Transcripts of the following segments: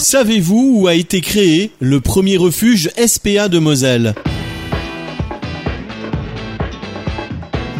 Savez-vous où a été créé le premier refuge SPA de Moselle?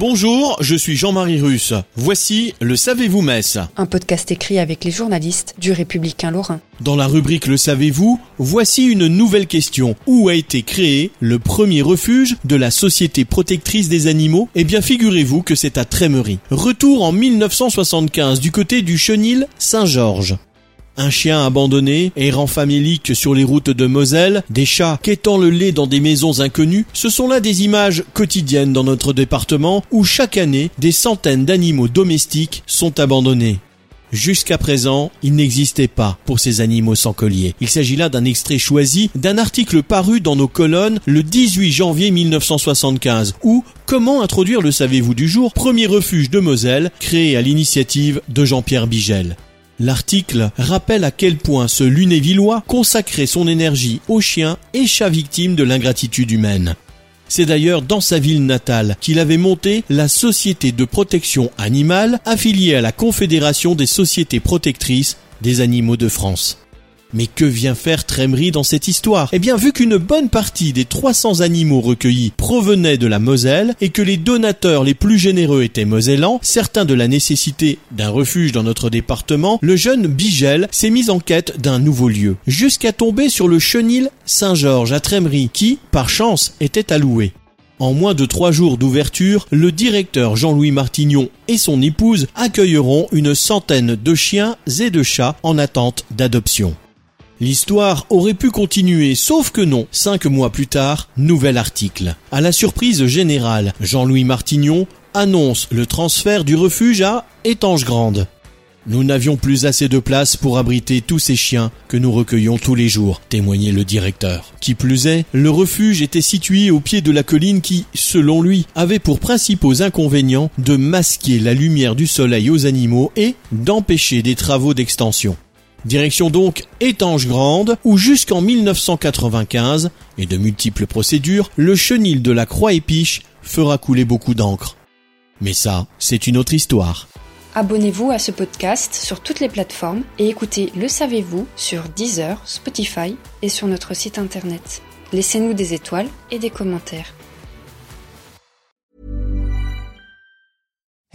Bonjour, je suis Jean-Marie Russe. Voici le Savez-vous Metz Un podcast écrit avec les journalistes du Républicain Lorrain. Dans la rubrique Le Savez-vous, voici une nouvelle question. Où a été créé le premier refuge de la Société protectrice des animaux? Eh bien figurez-vous que c'est à Trémery. Retour en 1975 du côté du chenil Saint-Georges. Un chien abandonné, errant famélique sur les routes de Moselle, des chats quêtant le lait dans des maisons inconnues, ce sont là des images quotidiennes dans notre département où chaque année des centaines d'animaux domestiques sont abandonnés. Jusqu'à présent, il n'existait pas pour ces animaux sans collier. Il s'agit là d'un extrait choisi d'un article paru dans nos colonnes le 18 janvier 1975 où Comment introduire le savez-vous du jour? Premier refuge de Moselle créé à l'initiative de Jean-Pierre Bigel. L'article rappelle à quel point ce Lunévillois consacrait son énergie aux chiens et chats victimes de l'ingratitude humaine. C'est d'ailleurs dans sa ville natale qu'il avait monté la Société de protection animale affiliée à la Confédération des sociétés protectrices des animaux de France. Mais que vient faire Trémery dans cette histoire? Eh bien, vu qu'une bonne partie des 300 animaux recueillis provenaient de la Moselle et que les donateurs les plus généreux étaient mosellans, certains de la nécessité d'un refuge dans notre département, le jeune Bigel s'est mis en quête d'un nouveau lieu, jusqu'à tomber sur le chenil Saint-Georges à Trémery, qui, par chance, était alloué. En moins de trois jours d'ouverture, le directeur Jean-Louis Martignon et son épouse accueilleront une centaine de chiens et de chats en attente d'adoption. L'histoire aurait pu continuer, sauf que non. Cinq mois plus tard, nouvel article. À la surprise générale, Jean-Louis Martignon annonce le transfert du refuge à Étange Grande. Nous n'avions plus assez de place pour abriter tous ces chiens que nous recueillons tous les jours, témoignait le directeur. Qui plus est, le refuge était situé au pied de la colline qui, selon lui, avait pour principaux inconvénients de masquer la lumière du soleil aux animaux et d'empêcher des travaux d'extension. Direction donc Étange Grande, où jusqu'en 1995, et de multiples procédures, le chenil de la Croix-Épiche fera couler beaucoup d'encre. Mais ça, c'est une autre histoire. Abonnez-vous à ce podcast sur toutes les plateformes et écoutez Le Savez-vous sur Deezer, Spotify et sur notre site internet. Laissez-nous des étoiles et des commentaires.